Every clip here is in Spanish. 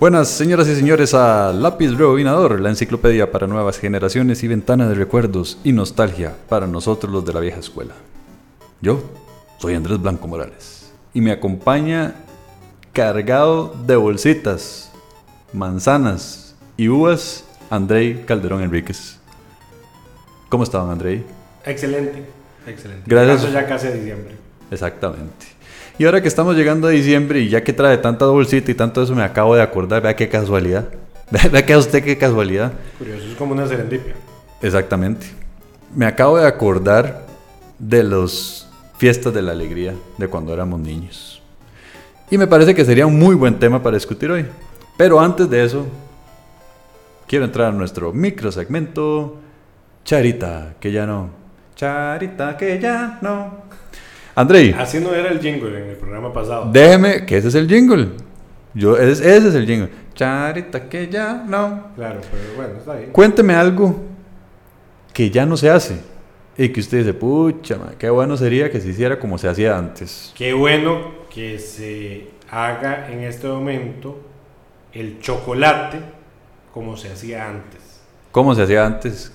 Buenas señoras y señores a Lápiz Rebobinador, la enciclopedia para nuevas generaciones y ventana de recuerdos y nostalgia para nosotros los de la vieja escuela. Yo soy Andrés Blanco Morales y me acompaña cargado de bolsitas, manzanas y uvas Andrei Calderón Enríquez. ¿Cómo estaban Andrei? Excelente, excelente. Gracias. Ya casi a diciembre. Exactamente. Y ahora que estamos llegando a diciembre y ya que trae tanta bolsita y tanto eso me acabo de acordar, vea qué casualidad. Vea que a usted qué casualidad. Curioso, es como una serendipia. Exactamente. Me acabo de acordar de las fiestas de la alegría de cuando éramos niños. Y me parece que sería un muy buen tema para discutir hoy. Pero antes de eso, quiero entrar a nuestro micro segmento Charita, que ya no. Charita, que ya no. Andrei, Así no era el jingle en el programa pasado. déjeme que ese es el jingle. Yo, ese, ese es el jingle. Charita, que ya no. Claro, pero bueno, está bien. Cuénteme algo que ya no se hace y que usted dice, pucha, qué bueno sería que se hiciera como se hacía antes. Qué bueno que se haga en este momento el chocolate como se hacía antes. ¿Cómo se hacía antes?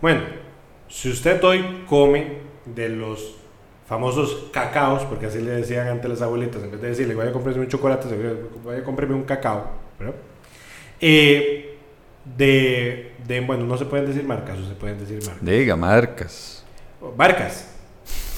Bueno, si usted hoy come de los famosos cacaos, porque así le decían antes las abuelitas, en vez de decirle vaya a comprarme un chocolate, vaya a comprarme un cacao. Eh, de, de, bueno, no se pueden decir marcas, o se pueden decir marcas. Diga, marcas. Marcas.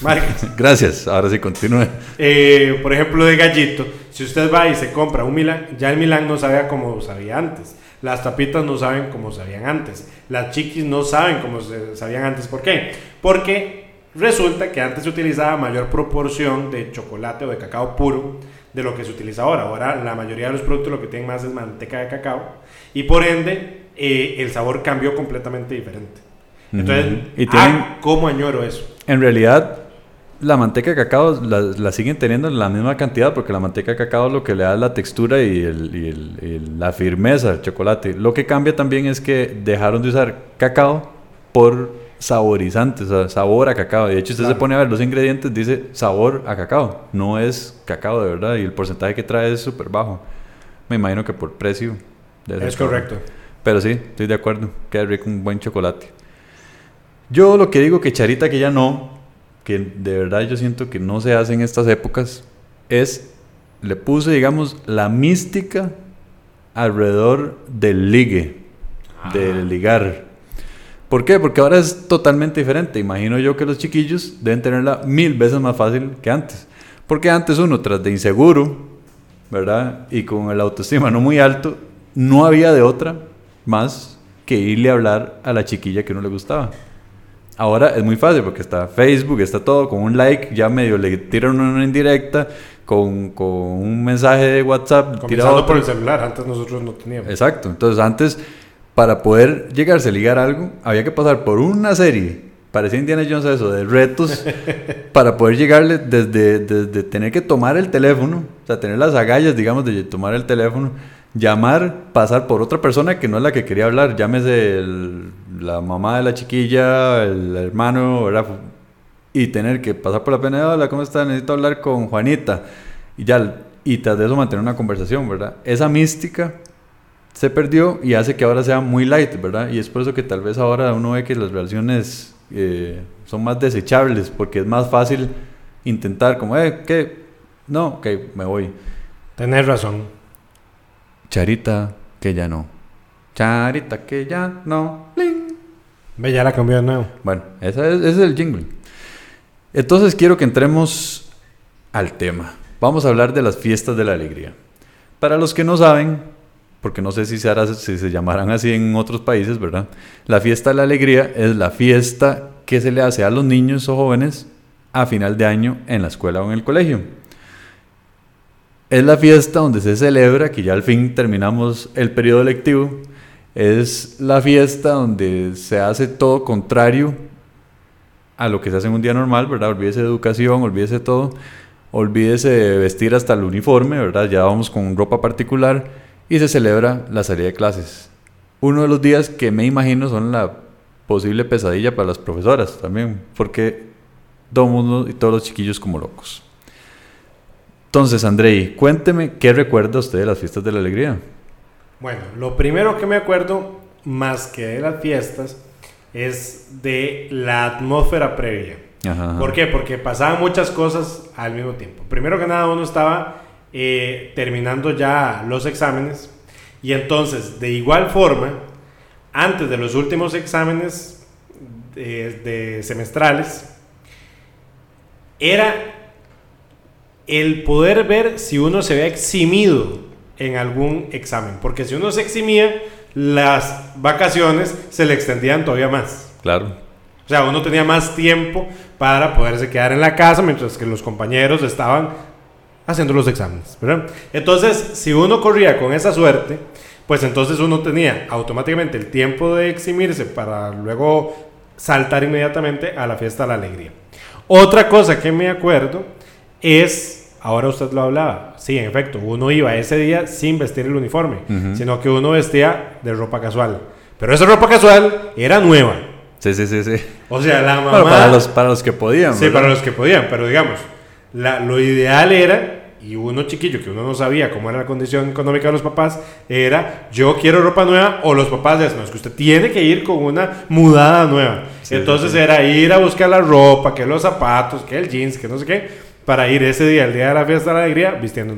Marcas. Gracias, ahora sí continúe. Eh, por ejemplo, de gallito, si usted va y se compra un Milan, ya el Milan no sabía como sabía antes. Las tapitas no saben como sabían antes. Las chiquis no saben como sabían antes. ¿Por qué? Porque resulta que antes se utilizaba mayor proporción de chocolate o de cacao puro de lo que se utiliza ahora. Ahora la mayoría de los productos lo que tienen más es manteca de cacao y por ende eh, el sabor cambió completamente diferente. Entonces. Y tienen- ah, ¿cómo añoro eso? En realidad, la manteca de cacao la, la siguen teniendo en la misma cantidad porque la manteca de cacao es lo que le da la textura y, el- y el- y la firmeza al chocolate. Lo que cambia también es que dejaron de usar cacao por saborizantes, o sea, sabor a cacao. De hecho, usted se pone a ver los ingredientes, dice sabor a cacao. No es cacao de verdad y el porcentaje que trae es súper bajo. Me imagino que por precio. Es caro. correcto. Pero sí, estoy de acuerdo. Queda rico un buen chocolate. Yo lo que digo que Charita que ya no, que de verdad yo siento que no se hace en estas épocas, es, le puse, digamos, la mística alrededor del ligue, del ligar. ¿Por qué? Porque ahora es totalmente diferente. Imagino yo que los chiquillos deben tenerla mil veces más fácil que antes. Porque antes uno, tras de inseguro, ¿verdad? Y con el autoestima no muy alto, no había de otra más que irle a hablar a la chiquilla que uno le gustaba. Ahora es muy fácil porque está Facebook, está todo, con un like ya medio le tiran una indirecta, con, con un mensaje de WhatsApp Comenzando otro. por el celular, antes nosotros no teníamos. Exacto. Entonces antes, para poder llegarse a ligar algo, había que pasar por una serie, parecía Indiana Jones eso, de retos, para poder llegarle desde, desde tener que tomar el teléfono, o sea, tener las agallas, digamos, de tomar el teléfono, llamar, pasar por otra persona que no es la que quería hablar, llámese el- la mamá de la chiquilla, el hermano, ¿verdad? Y tener que pasar por la pena de, hola, ¿cómo está? Necesito hablar con Juanita. Y ya, y tras de eso mantener una conversación, ¿verdad? Esa mística se perdió y hace que ahora sea muy light, ¿verdad? Y es por eso que tal vez ahora uno ve que las relaciones eh, son más desechables, porque es más fácil intentar como, eh, ¿qué? No, ok, me voy. Tenés razón. Charita, que ya no. Charita, que ya no. Bling. Ve, ya la cambió de nuevo. Bueno, ese es, ese es el jingle. Entonces quiero que entremos al tema. Vamos a hablar de las fiestas de la alegría. Para los que no saben, porque no sé si se, hará- si se llamarán así en otros países, ¿verdad? La fiesta de la alegría es la fiesta que se le hace a los niños o jóvenes a final de año en la escuela o en el colegio. Es la fiesta donde se celebra, que ya al fin terminamos el periodo lectivo, es la fiesta donde se hace todo contrario a lo que se hace en un día normal, ¿verdad? Olvídese de educación, olvídese de todo, olvídese de vestir hasta el uniforme, ¿verdad? Ya vamos con ropa particular y se celebra la salida de clases. Uno de los días que me imagino son la posible pesadilla para las profesoras también, porque todo el mundo y todos los chiquillos como locos. Entonces, Andrei, cuénteme qué recuerda usted de las fiestas de la alegría. Bueno, lo primero que me acuerdo, más que de las fiestas, es de la atmósfera previa. Ajá, ajá. ¿Por qué? Porque pasaban muchas cosas al mismo tiempo. Primero que nada, uno estaba eh, terminando ya los exámenes y entonces, de igual forma, antes de los últimos exámenes de, de semestrales, era el poder ver si uno se había eximido en algún examen. Porque si uno se eximía, las vacaciones se le extendían todavía más. Claro. O sea, uno tenía más tiempo para poderse quedar en la casa mientras que los compañeros estaban haciendo los exámenes, ¿verdad? Entonces, si uno corría con esa suerte, pues entonces uno tenía automáticamente el tiempo de eximirse para luego saltar inmediatamente a la fiesta de la alegría. Otra cosa que me acuerdo es, ahora usted lo hablaba, sí, en efecto, uno iba ese día sin vestir el uniforme, sino que uno vestía de ropa casual. Pero esa ropa casual era nueva. Sí, sí, sí, sí. O sea, la mamá... Bueno, para los, para los que podían. Sí, ¿verdad? para los que podían, pero digamos, la- lo ideal era, y uno chiquillo que uno no sabía cómo era la condición económica de los papás, era yo quiero ropa nueva o los papás decían, no, es que usted tiene que ir con una mudada nueva. Sí, Entonces sí, era ir a buscar la ropa, que los zapatos, que el jeans, que no sé qué, para ir ese día, el día de la fiesta de la alegría, vistiendo.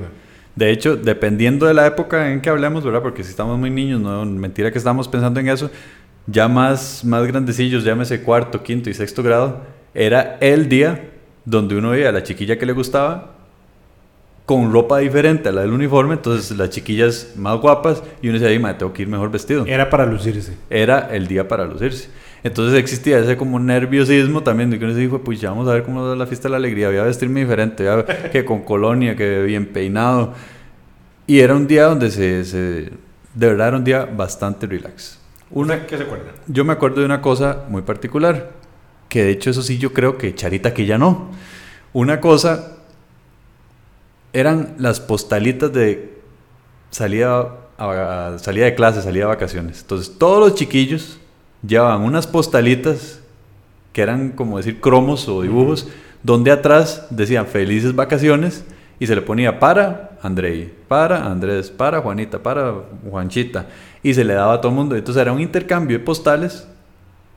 De hecho, dependiendo de la época en que hablemos, ¿verdad? Porque si estamos muy niños, no, mentira que estamos pensando en eso, ya más, más grandecillos, llámese cuarto, quinto y sexto grado, era el día donde uno veía a la chiquilla que le gustaba con ropa diferente a la del uniforme, entonces las chiquillas más guapas y uno "Ay, ma, tengo que ir mejor vestido. Era para lucirse. Era el día para lucirse. Entonces existía ese como nerviosismo también de que uno se dijo, pues ya vamos a ver cómo es la fiesta de la alegría, voy a vestirme diferente, voy a- que con colonia, que bien peinado. Y era un día donde se, se- de verdad era un día bastante relax. Una, ¿Usted ¿Qué se acuerda? yo me acuerdo de una cosa muy particular, que de hecho eso sí yo creo que Charita que ya no. Una cosa eran las postalitas de salida, a- salida de clase, salida de vacaciones. Entonces todos los chiquillos llevaban unas postalitas que eran como decir cromos o dibujos, donde atrás decían felices vacaciones y se le ponía para Andrei, para Andrés, para Juanita, para Juanchita y se le daba a todo el mundo. Entonces era un intercambio de postales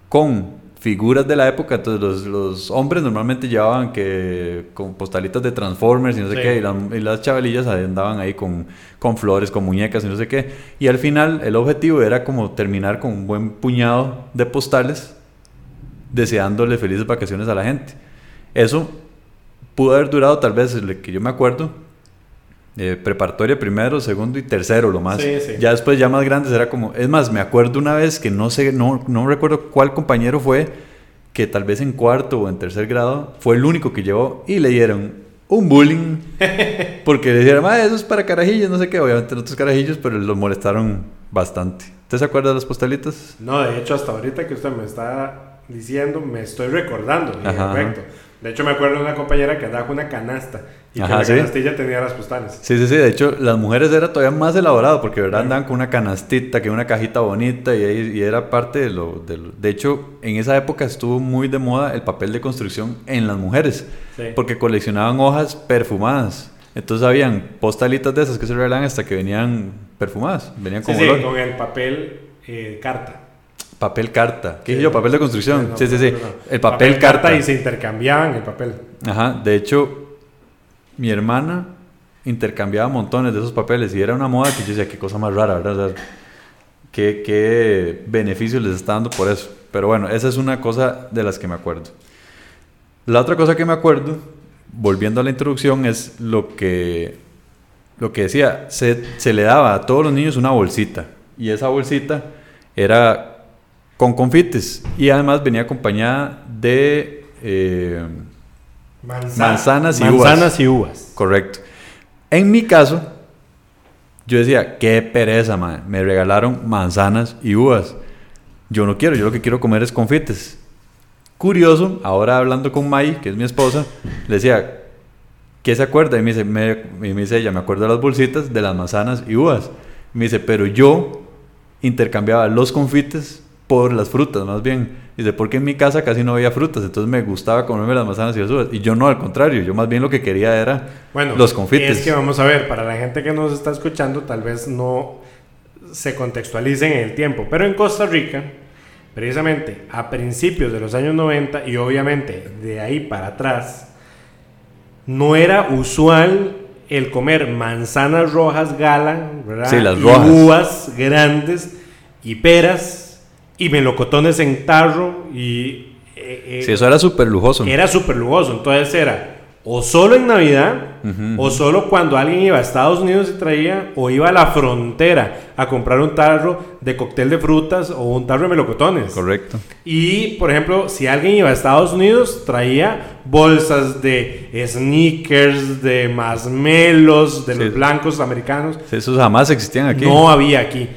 con figuras de la época. Entonces los, los hombres normalmente llevaban que con postalitas de Transformers y no sé Sí. qué, y, la- y las chavalillas andaban ahí con, con flores, con muñecas y no sé qué. Y al final el objetivo era como terminar con un buen puñado de postales deseándole felices vacaciones a la gente. Eso pudo haber durado tal vez, que yo me acuerdo, eh, preparatoria primero, segundo y tercero, lo más. Sí, sí. Ya después, ya más grandes, era como... Es más, me acuerdo una vez que no sé, no, no recuerdo cuál compañero fue, que tal vez en cuarto o en tercer grado, fue el único que llevó y le dieron un bullying. Porque le dijeron, ah, eso es para carajillos, no sé qué. Obviamente otros carajillos, pero los molestaron bastante. ¿Usted se acuerda de las postalitas? No, de hecho, hasta ahorita que usted me está diciendo, me estoy recordando. efecto. De hecho, me acuerdo de una compañera que andaba con una canasta y Ajá, que la ¿sí? canastilla tenía las postales. Sí, sí, sí. De hecho, las mujeres era todavía más elaborado porque, ¿verdad? Andaban con una canastita, que una cajita bonita y, ahí- y era parte de lo, de lo- De hecho, en esa época estuvo muy de moda el papel de construcción en las mujeres Sí. porque coleccionaban hojas perfumadas. Entonces habían postalitas de esas que se regalaban hasta que venían perfumadas, venían Sí, con sí, olor. con el papel eh, carta. Papel carta. ¿Qué Sí. dije yo? Papel de construcción. No, sí, sí, sí. no, no. El papel, carta. y se intercambiaban el papel. Ajá, de hecho, mi hermana intercambiaba montones de esos papeles y era una moda que yo decía, qué cosa más rara, ¿verdad? O sea, ¿Qué, qué beneficios les está dando por eso. Pero bueno, esa es una cosa de las que me acuerdo. La otra cosa que me acuerdo, volviendo a la introducción, es lo que, lo que decía, se, se le daba a todos los niños una bolsita y esa bolsita era con confites y además venía acompañada de... eh, Manzana- Manzanas y uvas. Manzanas y uvas. Correcto. En mi caso, yo decía, qué pereza, madre. Me regalaron manzanas y uvas. Yo no quiero, yo lo que quiero comer es confites. Curioso, ahora hablando con Mai, que es mi esposa, le decía, ¿qué se acuerda? Y me dice, me, y me dice ella, me acuerdo de las bolsitas de las manzanas y uvas. Y me dice, pero yo intercambiaba los confites por las frutas, más bien. Dice, porque en mi casa casi no había frutas, entonces me gustaba comerme las manzanas y las uvas. Y yo no, al contrario, yo más bien lo que quería era Bueno, los confites. Es que vamos a ver, para la gente que nos está escuchando, tal vez no se contextualicen en el tiempo. Pero en Costa Rica, precisamente a principios de los años 90 y obviamente de ahí para atrás, no era usual el comer manzanas rojas gala, ¿verdad? Sí, las Y uvas grandes y peras y melocotones en tarro y eh, eh, Sí, eso era súper lujoso. era súper lujoso. Entonces era o solo en Navidad, Ujú. o solo cuando alguien iba a Estados Unidos y traía, o iba a la frontera a comprar un tarro de cóctel de frutas o un tarro de melocotones. Correcto. Y, por ejemplo, si alguien iba a Estados Unidos, traía bolsas de sneakers, de masmelos, de Sí. los blancos americanos. Esos jamás existían aquí. No había aquí.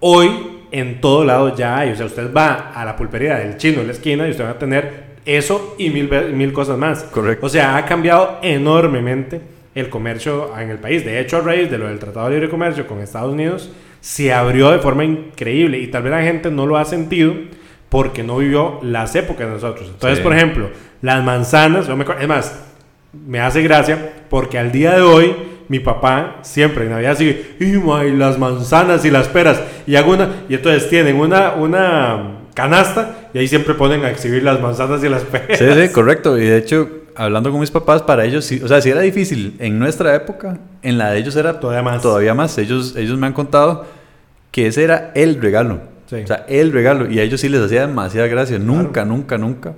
Hoy, en todo lado ya hay. O sea, usted va a la pulpería del chino en la esquina y usted va a tener eso y mil, mil cosas más. Correcto. O sea, ha cambiado enormemente el comercio en el país. De hecho, a raíz de lo del Tratado de Libre Comercio con Estados Unidos, se abrió de forma increíble y tal vez la gente no lo ha sentido porque no vivió las épocas de nosotros. Entonces, Sí. por ejemplo, las manzanas, yo me es más, me hace gracia porque al día de hoy mi papá siempre en Navidad sigue, y las manzanas y las peras, y hago una, y entonces tienen una, una canasta y ahí siempre ponen a exhibir las manzanas y las peras. Sí, sí, correcto. Y de hecho, hablando con mis papás, para ellos sí, o sea, si era difícil en nuestra época, en la de ellos era Todavía más. Todavía más. Ellos, ellos me han contado que ese era el regalo. Sí. O sea, el regalo. Y a ellos sí les hacía demasiada gracia. Nunca, nunca, nunca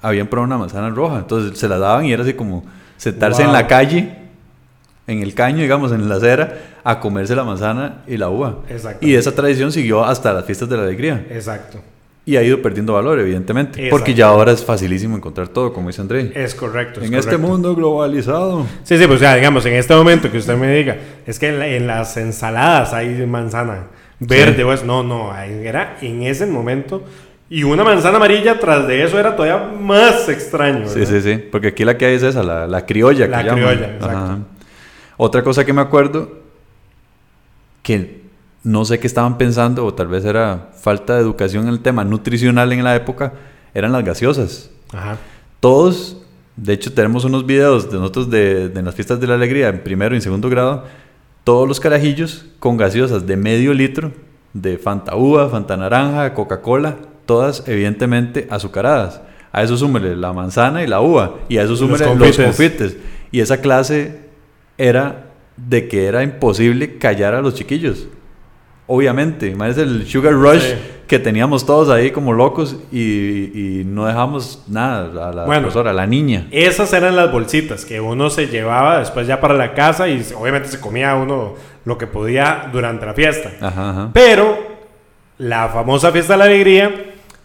habían probado una manzana roja. Entonces se la daban y era así como sentarse en la calle, en el caño, digamos, en la acera, a comerse la manzana y la uva. Exacto. Y esa tradición siguió hasta las fiestas de la alegría. Exacto. Y ha ido perdiendo valor, evidentemente. Exacto. Porque ya ahora es facilísimo encontrar todo, como dice André. Es correcto. es en este correcto. mundo globalizado. Sí, sí, pues o sea, digamos, en este momento que usted me diga, es que en, la- en las ensaladas hay manzana verde, Sí. pues no, no, ahí era en ese momento. Y una manzana amarilla tras de eso era todavía más extraño. Sí, ¿verdad? sí, sí. Porque aquí la que hay es esa, la, la criolla. La que llaman. criolla, exacto. Ajá. Otra cosa que me acuerdo, que no sé qué estaban pensando, o tal vez era falta de educación en el tema nutricional en la época, eran las gaseosas. Ajá. Todos, de hecho tenemos unos videos de nosotros de, de las fiestas de la alegría, en primero y en segundo grado, todos los carajillos con gaseosas de medio litro, de Fanta Uva, Fanta Naranja, Coca-Cola, todas evidentemente azucaradas. A eso súmele la manzana y la uva, y a eso Los súmele los confites. confites. Y esa clase era de que era imposible callar a los chiquillos. Obviamente, imagínense el sugar rush Sí. que teníamos todos ahí como locos y, y no dejamos nada a la Bueno. profesora, a la niña. Esas eran las bolsitas que uno se llevaba después ya para la casa y obviamente se comía uno lo que podía durante la fiesta. Ajá, ajá. Pero la famosa fiesta de la alegría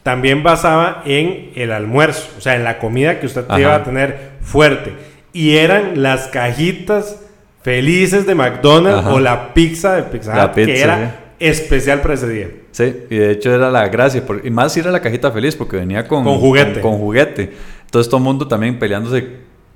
también basaba en el almuerzo, o sea, en la comida que usted iba a tener fuerte. Y eran las cajitas felices de McDonald's Ajá. o la pizza de Pizza La Hut, que pizza, era especial para ese día. Sí, y de hecho era la gracia, por- y más si era la cajita feliz porque venía con, Con juguete. Con, con juguete. Entonces todo el mundo también peleándose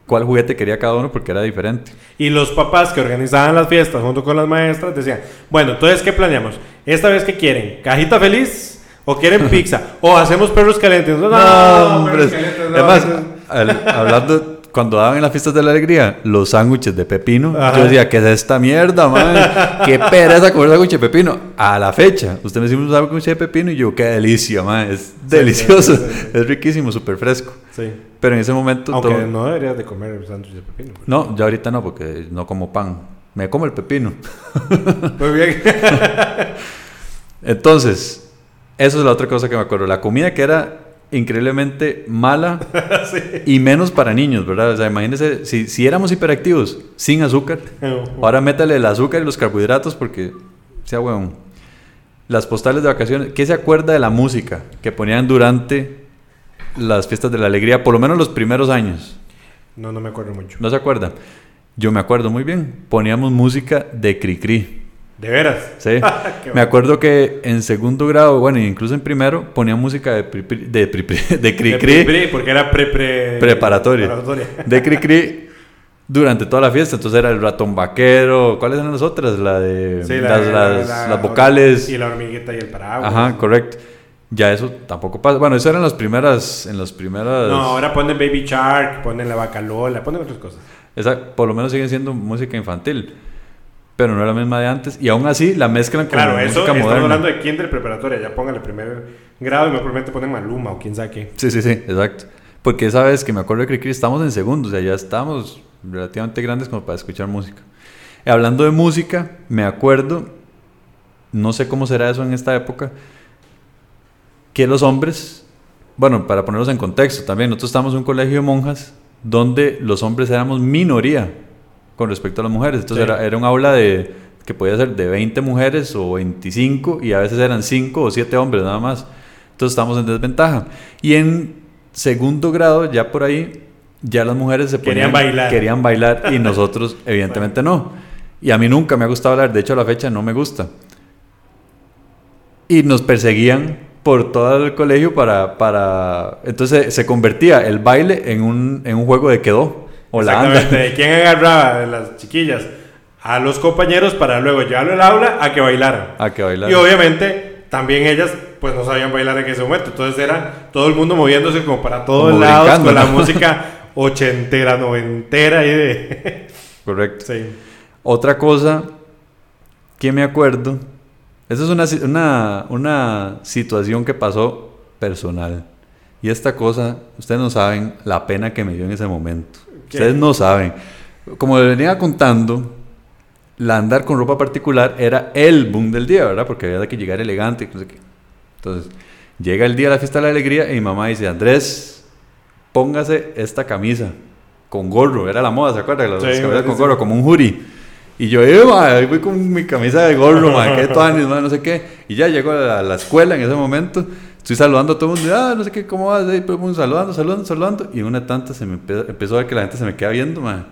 cuál juguete quería cada uno porque era diferente. Y los papás que organizaban las fiestas junto con las maestras decían, bueno, entonces, ¿qué planeamos? Esta vez, ¿qué quieren? ¿Cajita feliz? ¿O quieren pizza? ¿O hacemos perros calientes? No, hombre. perros calientes, no, Además, al- hablando, cuando daban en las fiestas de la alegría los sándwiches de pepino, Ajá. yo decía, ¿qué es esta mierda, man? ¿Qué pereza comer sándwich de pepino? A la fecha, usted me dice un sándwich de pepino y yo, qué delicia, man. Es delicioso, sí, sí. es riquísimo, súper fresco. Sí. Pero en ese momento... Aunque todo- no deberías de comer el sándwich de pepino. No, ya ahorita no, porque no como pan. Me como el pepino. Muy bien. Entonces, eso es la otra cosa que me acuerdo. La comida que era increíblemente mala y menos para niños, ¿verdad? O sea, imagínense, si, si éramos hiperactivos, sin azúcar, ahora métale el azúcar y los carbohidratos porque sea huevón. Las postales de vacaciones, ¿qué se acuerda de la música que ponían durante las fiestas de la alegría? Por lo menos los primeros años. No, no me acuerdo mucho. ¿No se acuerda? Yo me acuerdo muy bien. Poníamos música de Cricri. ¿De veras? Sí. Qué Me acuerdo que en segundo grado, bueno, incluso en primero, ponía música de, pri- pri- de, pri- Cricri, pre- porque era pre, pre- Preparatoria. preparatoria. de Cricri durante toda la fiesta. Entonces era el ratón vaquero. ¿Cuáles eran las otras? La de Sí, la- las, la- las- la- las vocales. Y la hormiguita y el paraguas. Ajá, correcto. Ya eso tampoco pasa. Bueno, eso eran las primeras, en las primeras. No, ahora ponen Baby Shark, ponen la vaca Lola, ponen otras cosas. Esa, por lo menos siguen siendo música infantil. Pero no era la misma de antes. Y aún así la mezclan con Claro, eso música estamos moderna. hablando de kinder preparatoria. Ya póngale primer grado y me probablemente ponen Maluma o quién sabe qué. Sí, sí, sí, exacto. Porque esa vez que me acuerdo que Cricri estamos en segundo, o sea, ya estamos relativamente grandes como para escuchar música. Y hablando de música, me acuerdo, no sé cómo será eso en esta época, que los hombres, bueno, para ponerlos en contexto también, nosotros estábamos en un colegio de monjas donde los hombres éramos minoría con respecto a las mujeres. Entonces Sí. era, era un aula de que podía ser de 20 mujeres o 25 y a veces eran 5 o 7 hombres nada más. Entonces estábamos en desventaja. Y en segundo grado, ya por ahí, ya las mujeres se Querían ponían- bailar. Querían bailar y nosotros evidentemente no. Y a mí nunca me ha gustado bailar, de hecho a la fecha no me gusta. Y nos perseguían por todo el colegio para... para... Entonces se convertía el baile en un, en un juego de quedó. O la anda. Exactamente. ¿De quién agarraba de las chiquillas? A los compañeros para luego llevarlo al aula a que bailaran. A que bailar. Y obviamente también ellas pues no sabían bailar en ese momento. Entonces era todo el mundo moviéndose como para todos Como lados con la música ochentera, noventera y de... Correcto. sí. Otra cosa que me acuerdo, esa es una, una, una situación que pasó personal. Y esta cosa, ustedes no saben la pena que me dio en ese momento. ¿Qué? Ustedes no saben. Como les venía contando, la andar con ropa particular era el boom del día, ¿verdad? Porque había que llegar elegante, no sé qué. Entonces, llega el día de la fiesta de la alegría y mi mamá dice, Andrés, póngase esta camisa con gorro, era la moda, ¿se acuerdan? Las Sí, camisas con gorro, como un hoodie. Y yo, eh, ma, voy con mi camisa de gorro, ma, qué tuanis, ma, no sé qué. Y ya llego a la, la escuela en ese momento, estoy saludando a todo el mundo, ah, no sé qué, ¿cómo vas? Ahí, mundo saludando, saludando, saludando. Y una tanta se me empe- empezó a ver que la gente se me queda viendo, ma.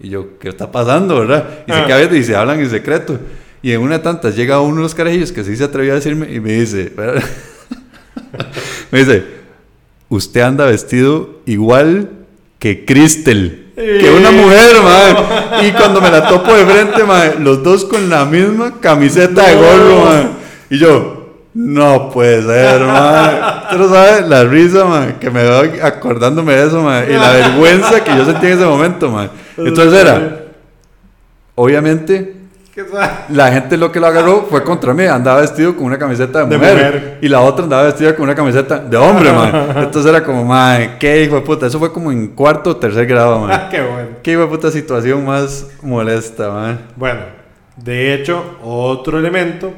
Y yo, ¿qué está pasando, verdad? Y se Ah. queda viendo y se hablan en secreto. Y en una de tantas llega uno de los carajillos que sí se atrevió a decirme y me dice, me dice, usted anda vestido igual que Cristel, que una mujer, madre. Y cuando me la topo de frente, madre, los dos con la misma camiseta de gorro, madre. Y yo, no puede ser, madre. Usted no sabe la risa, madre, que me doy acordándome de eso, madre. Y la vergüenza que yo sentí en ese momento, madre. Entonces era, obviamente, ¿Qué sa- la gente lo que lo agarró fue contra mí. Andaba vestido con una camiseta de De mujer, mujer. Y la otra andaba vestida con una camiseta de hombre, man. Entonces era como, man, qué hijo de puta. Eso fue como en cuarto o tercer grado, man. Ah, qué bueno. Qué hijo de puta situación más molesta, man. Bueno, de hecho, otro elemento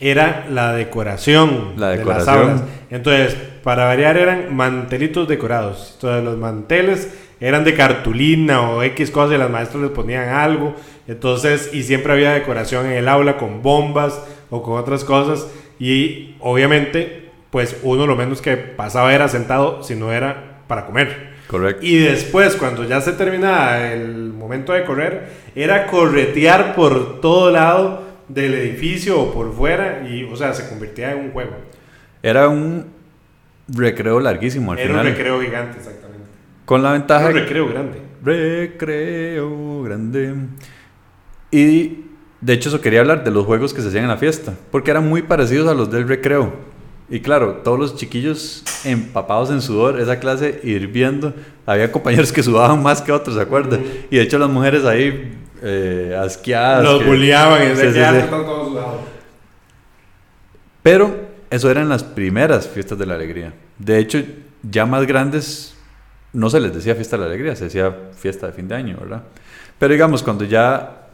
era la decoración, La de las aulas. Entonces, para variar, eran mantelitos decorados. Entonces, los manteles eran de cartulina o X cosas y las maestras les ponían algo. Entonces, y siempre había decoración en el aula con bombas o con otras cosas. Y obviamente, pues uno lo menos que pasaba era sentado si no era para comer. Correcto. Y después, cuando ya se terminaba el momento de correr, era corretear por todo lado del edificio o por fuera y, o sea, se convertía en un juego. Era un recreo larguísimo al Era final. un recreo gigante, exactamente. Con la Era ventaja un recreo grande. Recreo grande. Y de hecho eso quería hablar de los juegos que se hacían en la fiesta, porque eran muy parecidos a los del recreo. Y claro, todos los chiquillos empapados en sudor, esa clase hirviendo. Había compañeros que sudaban más que otros, ¿se acuerdan? Y de hecho las mujeres ahí eh, asqueadas. Los que- bulliaban y Sí, decían sí, que ya sí. están todos sudados. Pero eso eran las primeras fiestas de la alegría. De hecho, ya más grandes no se les decía fiesta de la alegría, se decía fiesta de fin de año, ¿verdad? Pero digamos, cuando ya,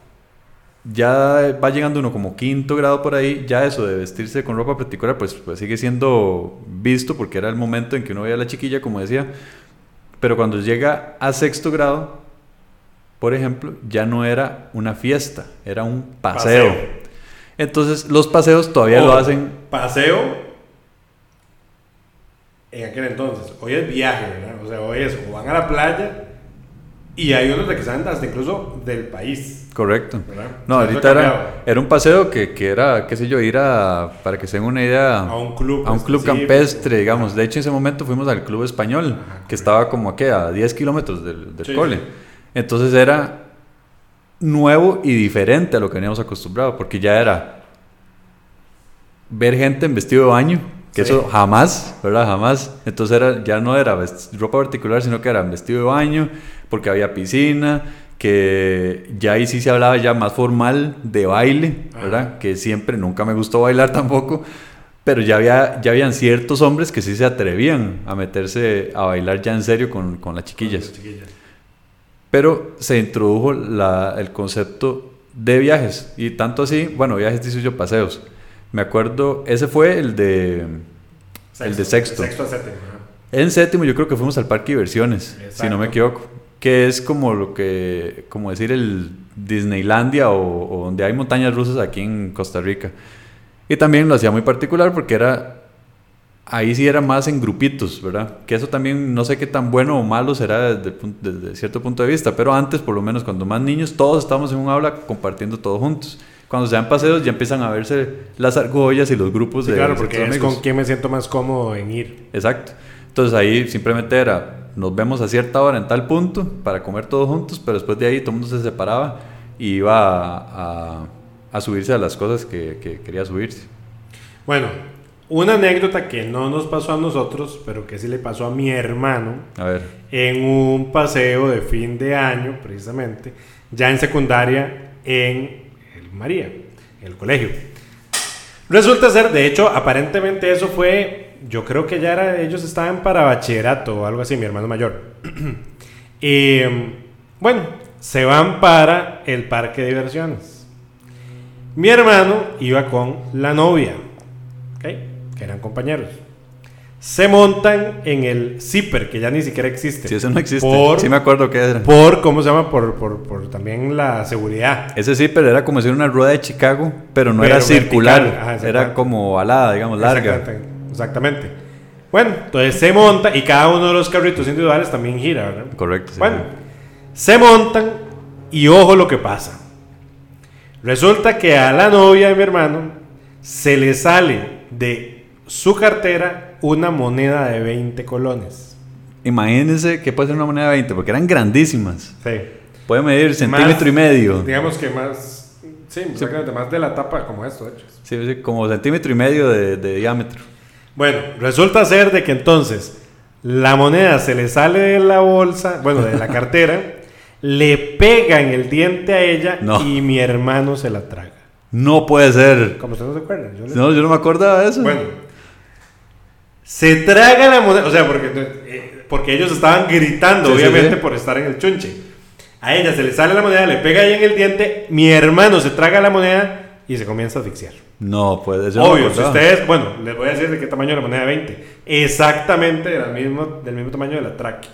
ya va llegando uno como quinto grado por ahí, ya eso de vestirse con ropa particular, pues, pues sigue siendo visto porque era el momento en que uno veía a la chiquilla, como decía. Pero cuando llega a sexto grado, por ejemplo, ya no era una fiesta, era un paseo. Paseo. Entonces, los paseos todavía lo hacen Paseo en aquel entonces. Hoy es viaje, ¿verdad? O sea, hoy es o van a la playa y hay unos de que salen hasta incluso del país. Correcto. ¿verdad? No, eso ahorita era, un paseo que, que era, qué sé yo, ir a, para que se den una idea, A un club a un club campestre, digamos. De hecho, en ese momento fuimos al club español, Ajá, que estaba como aquí a 10 kilómetros del, del Sí, cole. sí. Entonces era nuevo y diferente a lo que veníamos acostumbrados, porque ya era ver gente en vestido de baño, que Sí. eso jamás, ¿verdad? Jamás. Entonces era, ya no era ropa particular, sino que era vestido de baño, porque había piscina, que ya ahí sí se hablaba ya más formal de baile, ¿verdad? Que siempre, nunca me gustó bailar tampoco, pero ya, había, ya habían ciertos hombres que sí se atrevían a meterse a bailar ya en serio con, con las chiquillas. Pero se introdujo la, el concepto de viajes, y tanto así, bueno, viajes dice yo, paseos. Me acuerdo, ese fue el de, el de sexto. sexto a séptimo. En séptimo yo creo que fuimos al parque de diversiones, si no me Exacto. equivoco. Que es como lo que, como decir el Disneylandia o, o donde hay montañas rusas aquí en Costa Rica. Y también lo hacía muy particular porque era, ahí sí era más en grupitos, ¿verdad? Que eso también no sé qué tan bueno o malo será desde, cierto punto de vista, pero antes por lo menos cuando más niños todos estábamos en un aula compartiendo todos juntos. Cuando se dan paseos ya empiezan a verse las argollas y los grupos Sí, de claro, porque es con quien me siento más cómodo en ir. Exacto. Entonces ahí simplemente era, nos vemos a cierta hora en tal punto para comer todos juntos, pero después de ahí todo el mundo se separaba y iba a, a- a subirse a las cosas que, que quería subirse. Bueno, una anécdota que no nos pasó a nosotros, pero que sí le pasó a mi hermano A ver, en un paseo de fin de año, precisamente, ya en secundaria en el María, en el colegio. Resulta ser, de hecho, aparentemente eso fue, yo creo que ya era, ellos estaban para bachillerato o algo así, mi hermano mayor. bueno, se van para el parque de diversiones. Mi hermano iba con la novia, ¿ok? Que eran compañeros. Se montan en el zipper, que ya ni siquiera existe. si eso no existe, Por, sí me acuerdo que era. por ¿cómo se llama? Por, por, por también la seguridad. Ese sí, pero era como decir una rueda de Chicago, pero no Pero era circular, ajá, era como alada, digamos, larga. Exactamente. exactamente. Bueno, entonces se monta y cada uno de los carritos individuales también gira, ¿verdad? Correcto. sí. Bueno, se montan y ojo lo que pasa. Resulta que a la novia de mi hermano se le sale de su cartera una moneda de 20 colones. Imagínense que puede ser una moneda de 20, porque eran grandísimas. Sí. Puede medir centímetro Más, y medio. Digamos que más. Sí, exactamente, más de la tapa como esto, de hecho. Sí, sí, como centímetro y medio de, de diámetro. Bueno, resulta ser de que entonces la moneda se le sale de la bolsa, bueno, de la cartera, le pega en el diente a ella No. y mi hermano se la traga. No puede ser. Como usted no se acuerda. yo No, yo no me acordaba de eso. Bueno, se traga la moneda, o sea, porque, eh, porque ellos estaban gritando, Sí, obviamente, sí. por estar en el chunche. A ella se le sale la moneda, le pega ahí en el diente, mi hermano se traga la moneda y se comienza a asfixiar. No, pues yo no Obvio, si ustedes, bueno, les voy a decir de qué tamaño la moneda de 20. Exactamente del mismo, del mismo tamaño de la traqui.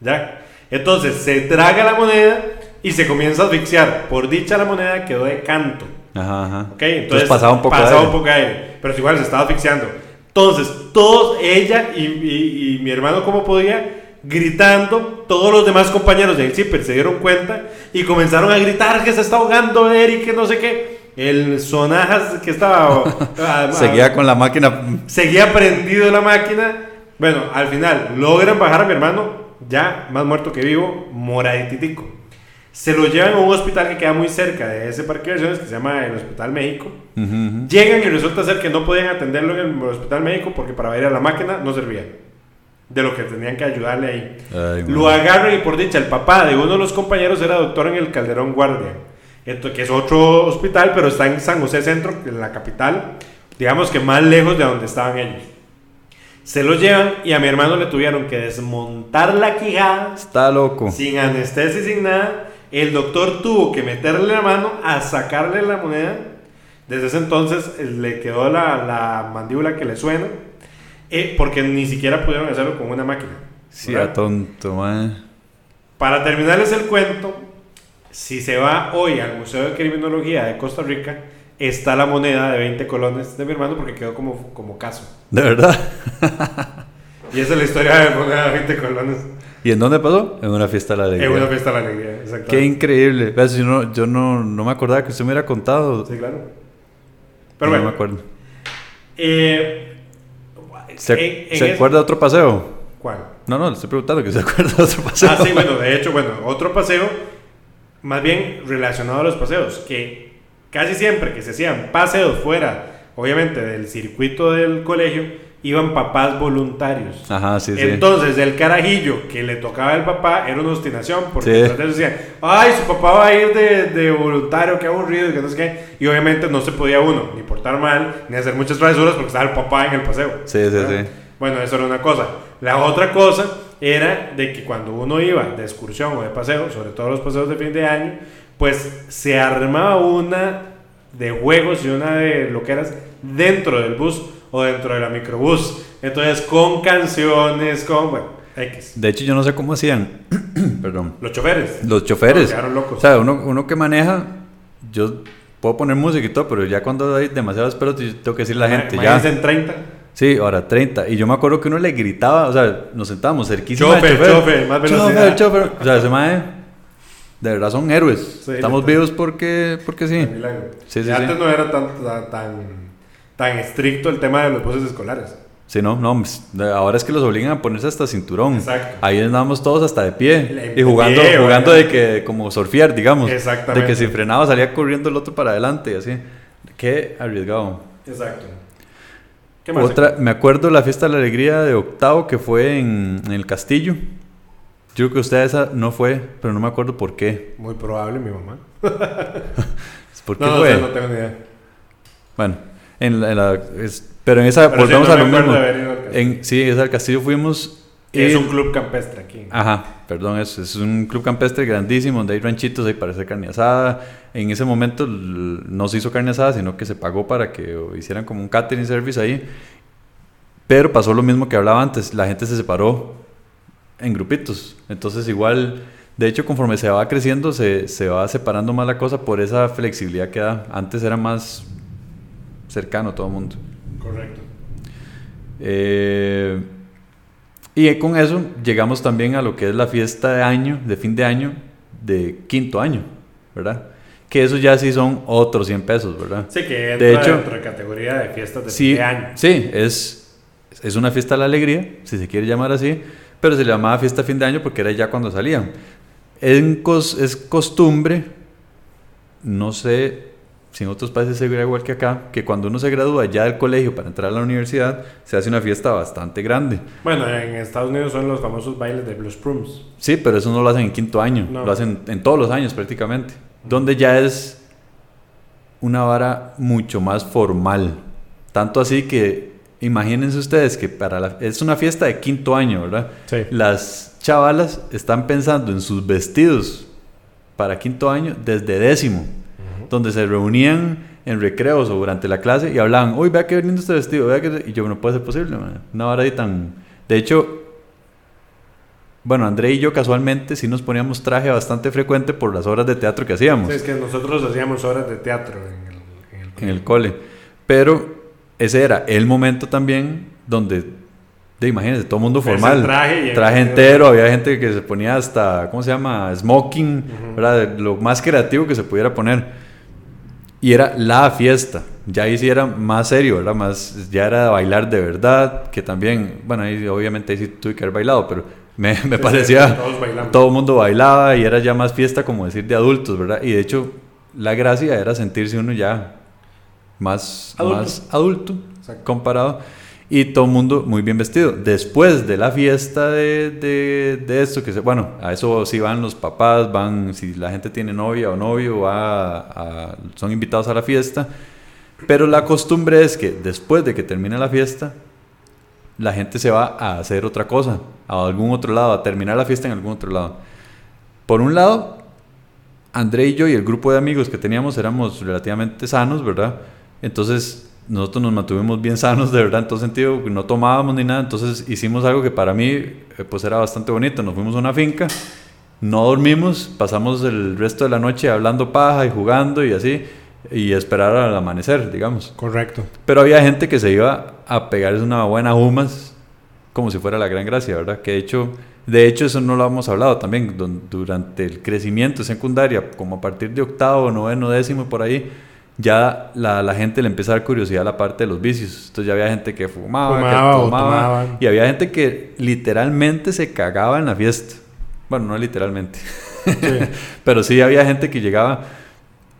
¿Ya? Entonces se traga la moneda y se comienza a asfixiar. Por dicha la moneda quedó de canto. Ajá, ajá. ¿Ok? Entonces, pasaba un poco de pasaba aire. un poco de aire, Pero igual se estaba asfixiando. Entonces, todos, ella y, y- y mi hermano, como podía, gritando, todos los demás compañeros del zipper se dieron cuenta y comenzaron a gritar que se está ahogando Eric, que no sé qué. El sonajas que estaba. Seguía con la máquina. Seguía prendido la máquina. Bueno, al final logran bajar a mi hermano, ya más muerto que vivo, moraditico. Se lo llevan a un hospital que queda muy cerca de ese parque de diversiones que se llama el Hospital México. Ujú, ujú. Llegan y resulta ser que no podían atenderlo en el Hospital México porque para ir a la máquina no servía. De lo que tenían que ayudarle ahí. Ay, Lo agarran y por dicha, el papá de uno de los compañeros era doctor en el Calderón Guardia. Esto que es otro hospital, pero está en San José Centro, en la capital. Digamos que más lejos de donde estaban ellos. Se lo llevan y a mi hermano le tuvieron que desmontar la quijada Está loco. sin anestesia y sin nada. El doctor tuvo que meterle la mano a sacarle la moneda. Desde ese entonces eh, le quedó la, la mandíbula que le suena. eh, porque ni siquiera pudieron hacerlo con una máquina. Sí, ¿verdad? a tonto, man. Para terminarles el cuento, si se va hoy al Museo de Criminología de Costa Rica, está la moneda de 20 colones de mi hermano porque quedó como, como caso. De verdad. Y esa es la historia de la moneda de 20 colones. ¿Y en dónde pasó? En una fiesta de la En alegría. una fiesta de la alegría, exacto. Qué increíble. ¿Ves? Yo, no, yo no, no me acordaba que usted me hubiera contado. Sí, claro. Pero no bueno, me acuerdo. eh, ¿Se, en- en ¿se acuerda de otro paseo? ¿Cuál? No, no, le estoy preguntando que se acuerda de otro paseo. Ah, sí, bueno, de hecho, bueno, otro paseo, más bien relacionado a los paseos, que casi siempre que se hacían paseos fuera, obviamente, del circuito del colegio, iban papás voluntarios. Ajá, sí, sí. Entonces, el carajillo que le tocaba al papá era una obstinación, porque Sí. entonces decían, ay, su papá va a ir de, de voluntario, qué aburrido, y que no sé qué. Y obviamente no se podía uno ni portar mal, ni hacer muchas travesuras porque estaba el papá en el paseo. Sí, sí, ¿verdad? sí. Bueno, eso era una cosa. La otra cosa era de que cuando uno iba de excursión o de paseo, sobre todo los paseos de fin de año, pues se armaba una de juegos y una de loqueras dentro del bus o dentro de la microbús. Entonces, con canciones, con, bueno, X. De hecho, yo no sé cómo hacían. Perdón. Los choferes. Los choferes. Quedaron locos. O sea, uno, uno que maneja, yo puedo poner música y todo, pero ya cuando hay demasiados pelos, yo tengo que decirle a la gente, ya. Imagínense en 30. Sí, ahora 30. Y yo me acuerdo que uno le gritaba, o sea, nos sentábamos cerquísima del Chofer, chofer, más velocidad. Chofer, chofer. O sea, ese mae, de verdad son héroes. Sí, Estamos vivos porque, porque sí. Sí, sí, antes no era tan, tan, tan, estricto el tema de los buses escolares. Sí, no, no, pues, ahora es que los obligan a ponerse hasta cinturón. Exacto. Ahí andábamos todos hasta de pie. De y jugando, pie, jugando de que, como surfear, digamos. Exactamente. De que si frenaba salía corriendo el otro para adelante y así. Qué arriesgado. Exacto. ¿Qué más? Otra, me acuerdo la fiesta de la alegría de octavo que fue en, en el castillo. Yo creo que usted esa no fue, pero no me acuerdo por qué. Muy probable, mi mamá. ¿Por qué No, no fue? sé, no tengo ni idea. Bueno, en la, en la- es- pero en esa Pero sí, volvemos no a lo mismo. En, sí, esa al castillo fuimos. Que es y- un club campestre aquí. Ajá, perdón, es, es un club campestre grandísimo donde hay ranchitos ahí para hacer carne asada. En ese momento no se hizo carne asada, sino que se pagó para que hicieran como un catering service ahí. Pero pasó lo mismo que hablaba antes, la gente se separó en grupitos. Entonces igual, de hecho conforme se va creciendo, se, se va separando más la cosa por esa flexibilidad que da. Antes era más cercano todo el mundo. Correcto. Eh, y con eso llegamos también a lo que es la fiesta de año, de fin de año, de quinto año, ¿verdad? Que eso ya sí son otros 100 pesos, ¿verdad? Sí, que entra De hecho- dentro de categoría de fiestas de Sí, fin de año. sí, es, es una fiesta de la alegría, si se quiere llamar así, pero se le llamaba fiesta de fin de año porque era ya cuando salían. En cos- es costumbre, no sé si en otros países se ve igual que acá, que cuando uno se gradúa ya del colegio para entrar a la universidad, se hace una fiesta bastante grande. Bueno, en Estados Unidos son los famosos bailes de Blues Prums. Sí, pero eso no lo hacen en quinto año, No. lo hacen en todos los años prácticamente, donde ya es una vara mucho más formal. Tanto así que imagínense ustedes que para la, es una fiesta de quinto año, ¿verdad? Sí. Las chavalas están pensando en sus vestidos para quinto año desde décimo, donde se reunían en recreos o durante la clase y hablaban, uy, vea qué lindo este vestido, vea que... Y yo, no puede ser posible, man. una vara ahí tan... De hecho, bueno, André y yo casualmente sí nos poníamos traje bastante frecuente por las horas de teatro que hacíamos Sí, es que nosotros hacíamos horas de teatro en el, en el en el cole. Pero ese era el momento también donde, de, imagínense, todo mundo formal. traje entero, había gente que se ponía hasta, ¿cómo se llama? Smoking, ¿verdad? Lo más creativo que se pudiera poner. Y era la fiesta. Ya ahí sí era más serio, ¿verdad? Más, ya era de bailar de verdad, que también, bueno, ahí obviamente ahí sí tuve que haber bailado, pero me, me Sí, parecía... sí, todo el mundo bailaba y era ya más fiesta, como decir, de adultos, ¿verdad? Y de hecho, la gracia era sentirse uno ya más Adulto. más adulto comparado. Y todo el mundo muy bien vestido. Después de la fiesta de, de, esto, que se, bueno, a eso sí van los papás, van, si la gente tiene novia o novio, va a- son invitados a la fiesta. Pero la costumbre es que después de que termine la fiesta, la gente se va a hacer otra cosa, a algún otro lado, a terminar la fiesta en algún otro lado. Por un lado, André y yo y el grupo de amigos que teníamos éramos relativamente sanos, ¿verdad? Entonces nosotros nos mantuvimos bien sanos, de verdad, en todo sentido, no tomábamos ni nada, entonces hicimos algo que para mí eh, pues era bastante bonito, nos fuimos a una finca, no dormimos, pasamos el resto de la noche hablando paja y jugando y así, y esperar al amanecer, digamos. Correcto. Pero había gente que se iba a pegarse una buena humas como si fuera la gran gracia, ¿verdad? Que de hecho, de hecho eso no lo hemos hablado también, durante el crecimiento secundaria, como a partir de octavo, noveno, décimo, por ahí, ya la, la gente le empieza a dar curiosidad a la parte de los vicios. Entonces ya había gente que fumaba, Fumaba que tomaba, y había gente que literalmente se cagaba en la fiesta. Bueno, no literalmente, Sí. pero sí había gente que llegaba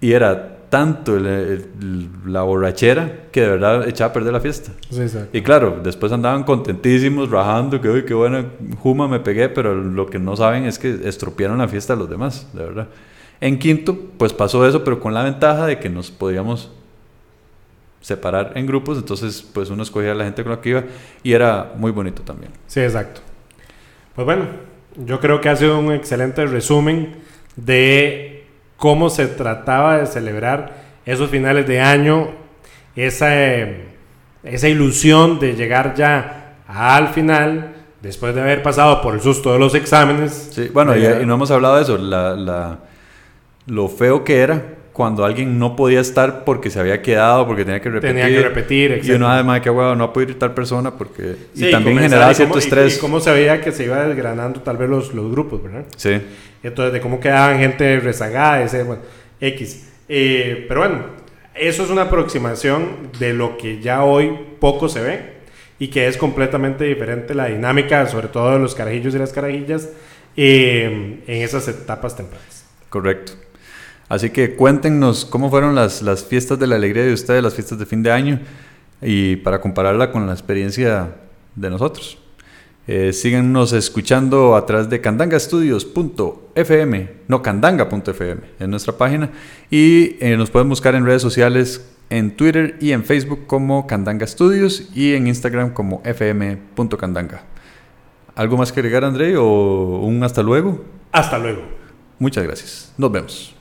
y era tanto el- el- la borrachera que de verdad echaba a perder la fiesta. Sí. Y claro, después andaban contentísimos, rajando, que uy, qué buena juma me pegué, pero lo que no saben es que estropearon la fiesta de los demás, de verdad. En quinto, pues pasó eso, pero con la ventaja de que nos podíamos separar en grupos, entonces pues uno escogía a la gente con la que iba y era muy bonito también. Sí, exacto. Pues bueno, yo creo que ha sido un excelente resumen de cómo se trataba de celebrar esos finales de año, esa, esa ilusión de llegar ya al final, después de haber pasado por el susto de los exámenes. Sí, bueno, y, no hemos hablado de eso, la, la- lo feo que era cuando alguien no podía estar porque se había quedado, porque tenía que repetir. Tenía que repetir, Y exacto. uno además que huevo, no puede ir tal persona porque... Sí, y también generaba y cierto cómo- y- estrés. Y, cómo se veía que se iba desgranando tal vez los, los grupos, ¿verdad? Sí. Entonces, de cómo quedaban gente rezagada, ese, bueno, X. Eh, pero bueno, eso es una aproximación de lo que ya hoy poco se ve y que es completamente diferente la dinámica, sobre todo de los carajillos y las carajillas, eh, en esas etapas tempranas. Correcto. Así que cuéntenos cómo fueron las, las fiestas de la alegría de ustedes, las fiestas de fin de año, y para compararla con la experiencia de nosotros. Eh, síganos escuchando a través de candangastudios.fm, no candanga.fm, en nuestra página, y eh, nos pueden buscar en redes sociales, en Twitter y en Facebook como Candanga Studios y en Instagram como fm.candanga. ¿Algo más que agregar, André, o un hasta luego? Hasta luego. Muchas gracias. Nos vemos.